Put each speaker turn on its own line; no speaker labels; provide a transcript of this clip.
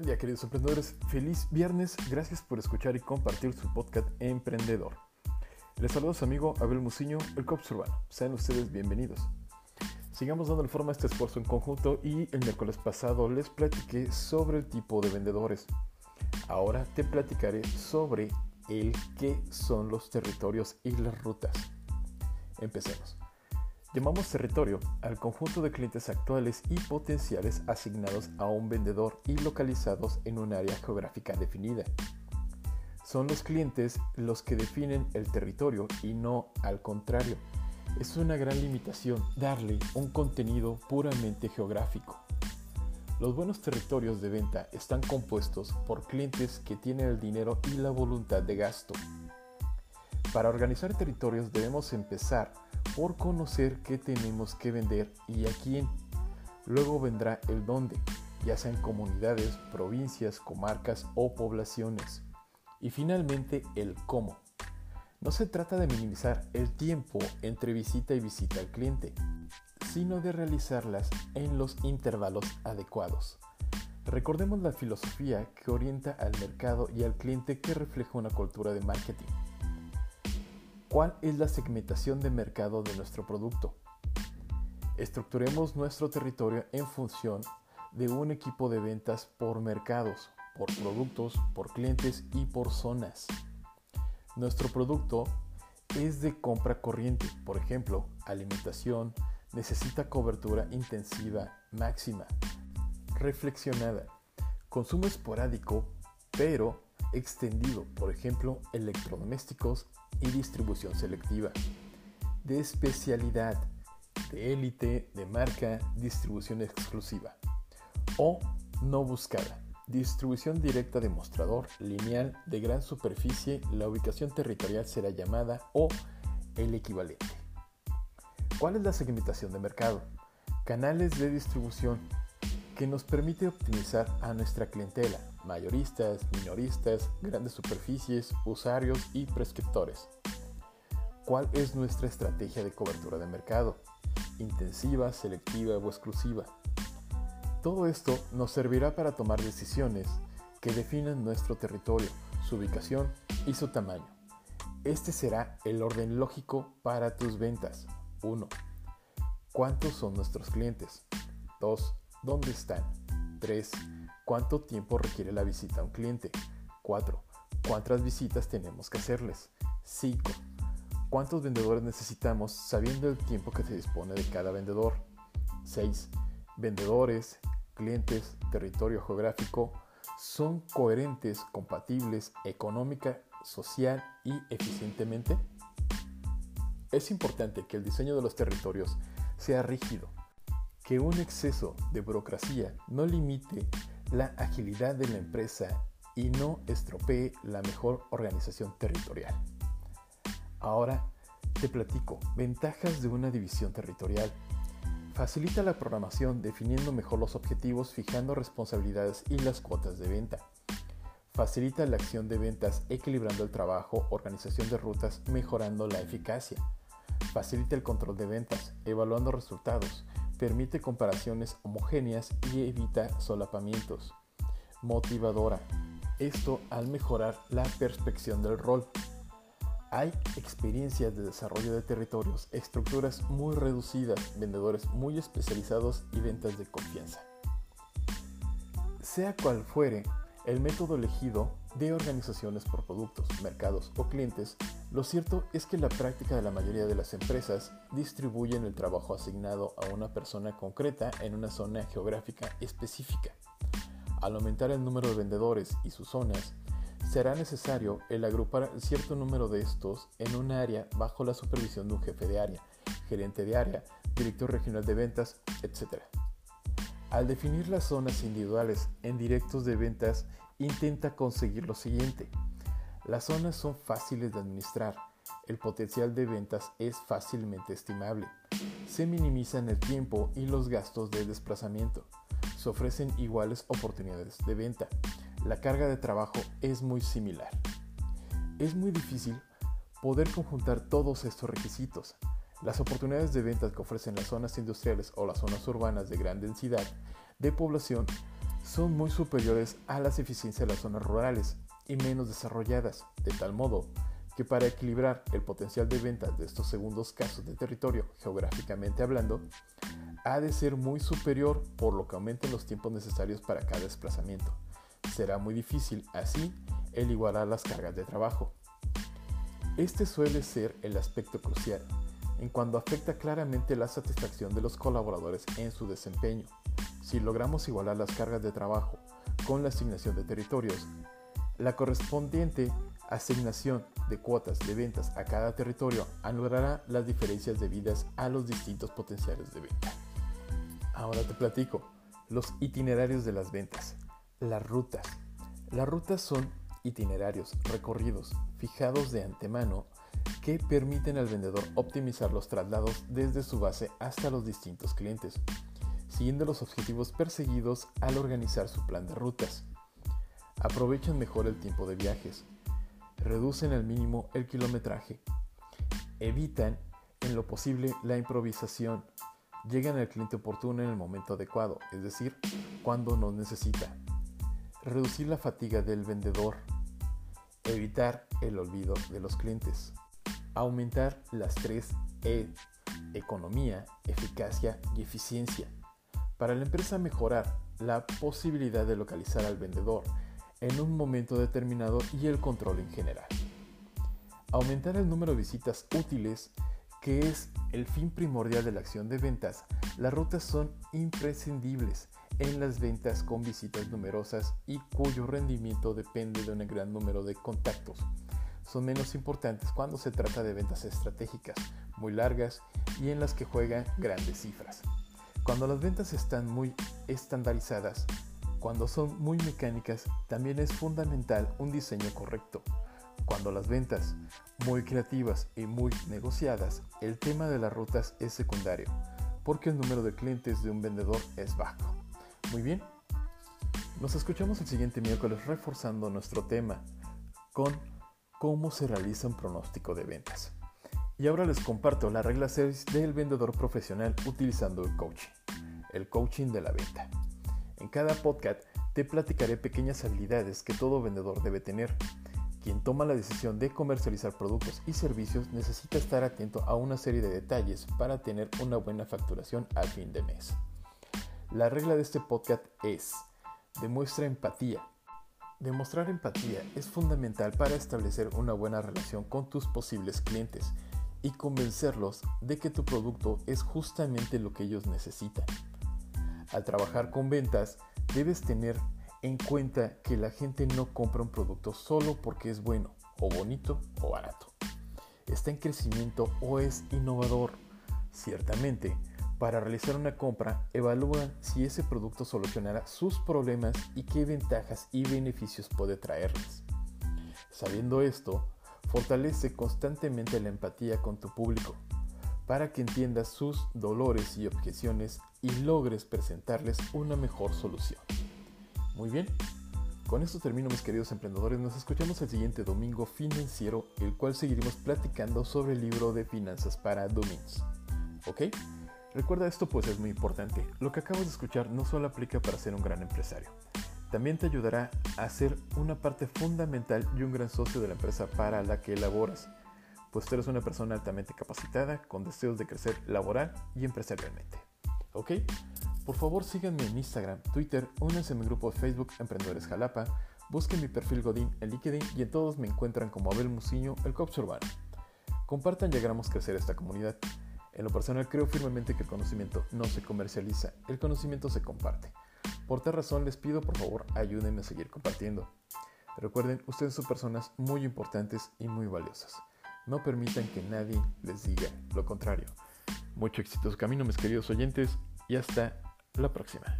Buen día queridos emprendedores, feliz viernes, gracias por escuchar y compartir su podcast Emprendedor. Les saludo a su amigo Abel Muciño, el Cops Urbano. Sean ustedes bienvenidos. Sigamos dando forma a este esfuerzo en conjunto y el miércoles pasado les platiqué sobre el tipo de vendedores. Ahora te platicaré sobre el qué son los territorios y las rutas. Empecemos. Llamamos territorio al conjunto de clientes actuales y potenciales asignados a un vendedor y localizados en un área geográfica definida. Son los clientes los que definen el territorio y no al contrario. Es una gran limitación darle un contenido puramente geográfico. Los buenos territorios de venta están compuestos por clientes que tienen el dinero y la voluntad de gasto. Para organizar territorios debemos empezar por conocer qué tenemos que vender y a quién. Luego vendrá el dónde, ya sean comunidades, provincias, comarcas o poblaciones. Y finalmente el cómo. No se trata de minimizar el tiempo entre visita y visita al cliente, sino de realizarlas en los intervalos adecuados. Recordemos la filosofía que orienta al mercado y al cliente que refleja una cultura de marketing. ¿Cuál es la segmentación de mercado de nuestro producto? Estructuremos nuestro territorio en función de un equipo de ventas por mercados, por productos, por clientes y por zonas. Nuestro producto es de compra corriente, por ejemplo, alimentación, necesita cobertura intensiva máxima, reflexionada, consumo esporádico, pero extendido, por ejemplo, electrodomésticos y distribución selectiva, de especialidad, de élite, de marca, distribución exclusiva, o no buscada, distribución directa de mostrador, lineal, de gran superficie, la ubicación territorial será llamada o el equivalente. ¿Cuál es la segmentación de mercado? Canales de distribución que nos permite optimizar a nuestra clientela, mayoristas, minoristas, grandes superficies, usuarios y prescriptores. ¿Cuál es nuestra estrategia de cobertura de mercado? Intensiva, selectiva o exclusiva. Todo esto nos servirá para tomar decisiones que definan nuestro territorio, su ubicación y su tamaño. Este será el orden lógico para tus ventas. 1. ¿Cuántos son nuestros clientes? 2. ¿Dónde están? 3. ¿Cuánto tiempo requiere la visita a un cliente? 4. ¿Cuántas visitas tenemos que hacerles? 5. ¿Cuántos vendedores necesitamos sabiendo el tiempo que se dispone de cada vendedor? 6. Vendedores, clientes, territorio geográfico son coherentes, compatibles económica, social y eficientemente? Es importante que el diseño de los territorios sea rígido, que un exceso de burocracia no limite la agilidad de la empresa y no estropee la mejor organización territorial. Ahora te platico ventajas de una división territorial. Facilita la programación definiendo mejor los objetivos, fijando responsabilidades y las cuotas de venta. Facilita la acción de ventas equilibrando el trabajo, organización de rutas, mejorando la eficacia. Facilita el control de ventas, evaluando resultados, permite comparaciones homogéneas y evita solapamientos. Motivadora. Esto al mejorar la perspección del rol. Hay experiencias de desarrollo de territorios, estructuras muy reducidas, vendedores muy especializados y ventas de confianza. Sea cual fuere el método elegido de organizaciones por productos, mercados o clientes, lo cierto es que la práctica de la mayoría de las empresas distribuyen el trabajo asignado a una persona concreta en una zona geográfica específica. Al aumentar el número de vendedores y sus zonas, será necesario el agrupar cierto número de estos en un área bajo la supervisión de un jefe de área, gerente de área, director regional de ventas, etc. Al definir las zonas individuales en directos de ventas, intenta conseguir lo siguiente. Las zonas son fáciles de administrar. El potencial de ventas es fácilmente estimable. Se minimizan el tiempo y los gastos de desplazamiento. Se ofrecen iguales oportunidades de venta. La carga de trabajo es muy similar. Es muy difícil poder conjuntar todos estos requisitos. Las oportunidades de ventas que ofrecen las zonas industriales o las zonas urbanas de gran densidad de población son muy superiores a las eficiencias de las zonas rurales y menos desarrolladas, de tal modo que para equilibrar el potencial de ventas de estos segundos casos de territorio, geográficamente hablando, ha de ser muy superior por lo que aumenten los tiempos necesarios para cada desplazamiento. Será muy difícil, así, el igualar las cargas de trabajo. Este suele ser el aspecto crucial, en cuanto afecta claramente la satisfacción de los colaboradores en su desempeño. Si logramos igualar las cargas de trabajo con la asignación de territorios, la correspondiente asignación de cuotas de ventas a cada territorio anulará las diferencias debidas a los distintos potenciales de venta. Ahora te platico los itinerarios de las ventas, las rutas. Las rutas son itinerarios, recorridos, fijados de antemano que permiten al vendedor optimizar los traslados desde su base hasta los distintos clientes, siguiendo los objetivos perseguidos al organizar su plan de rutas. Aprovechan mejor el tiempo de viajes, reducen al mínimo el kilometraje, evitan en lo posible la improvisación, llegan al cliente oportuno en el momento adecuado, es decir, cuando nos necesita, reducir la fatiga del vendedor, evitar el olvido de los clientes, aumentar las tres E, economía, eficacia y eficiencia. Para la empresa mejorar la posibilidad de localizar al vendedor en un momento determinado y el control en general. Aumentar el número de visitas útiles, que es el fin primordial de la acción de ventas, las rutas son imprescindibles en las ventas con visitas numerosas y cuyo rendimiento depende de un gran número de contactos. Son menos importantes cuando se trata de ventas estratégicas, muy largas y en las que juegan grandes cifras. Cuando las ventas están muy estandarizadas, cuando son muy mecánicas, también es fundamental un diseño correcto. Cuando las ventas muy creativas y muy negociadas, el tema de las rutas es secundario, porque el número de clientes de un vendedor es bajo. Muy bien, nos escuchamos el siguiente miércoles reforzando nuestro tema con cómo se realiza un pronóstico de ventas. Y ahora les comparto la regla 6 del vendedor profesional utilizando el coaching, el coaching de la venta. En cada podcast te platicaré pequeñas habilidades que todo vendedor debe tener. Quien toma la decisión de comercializar productos y servicios necesita estar atento a una serie de detalles para tener una buena facturación al fin de mes. La regla de este podcast es, demuestra empatía. Demostrar empatía es fundamental para establecer una buena relación con tus posibles clientes y convencerlos de que tu producto es justamente lo que ellos necesitan. Al trabajar con ventas, debes tener en cuenta que la gente no compra un producto solo porque es bueno, o bonito, o barato. Está en crecimiento o es innovador. Ciertamente, para realizar una compra, evalúa si ese producto solucionará sus problemas y qué ventajas y beneficios puede traerles. Sabiendo esto, fortalece constantemente la empatía con tu público para que entiendas sus dolores y objeciones y logres presentarles una mejor solución. Muy bien, con esto termino mis queridos emprendedores, nos escuchamos el siguiente domingo financiero, el cual seguiremos platicando sobre el libro de finanzas para Domins. ¿Ok? Recuerda esto pues es muy importante. Lo que acabas de escuchar no solo aplica para ser un gran empresario. También te ayudará a ser una parte fundamental y un gran socio de la empresa para la que elaboras, pues eres una persona altamente capacitada con deseos de crecer laboral y empresarialmente. ¿Ok? Por favor síganme en Instagram, Twitter, únanse a mi grupo de Facebook Emprendedores Jalapa, busquen mi perfil Godín en LinkedIn y en todos me encuentran como Abel Musiño, el Cops Urbano. Compartan y hagamos crecer esta comunidad. En lo personal creo firmemente que el conocimiento no se comercializa, el conocimiento se comparte. Por tal razón les pido por favor ayúdenme a seguir compartiendo. Recuerden, ustedes son personas muy importantes y muy valiosas. No permitan que nadie les diga lo contrario. Mucho su camino mis queridos oyentes y hasta la próxima.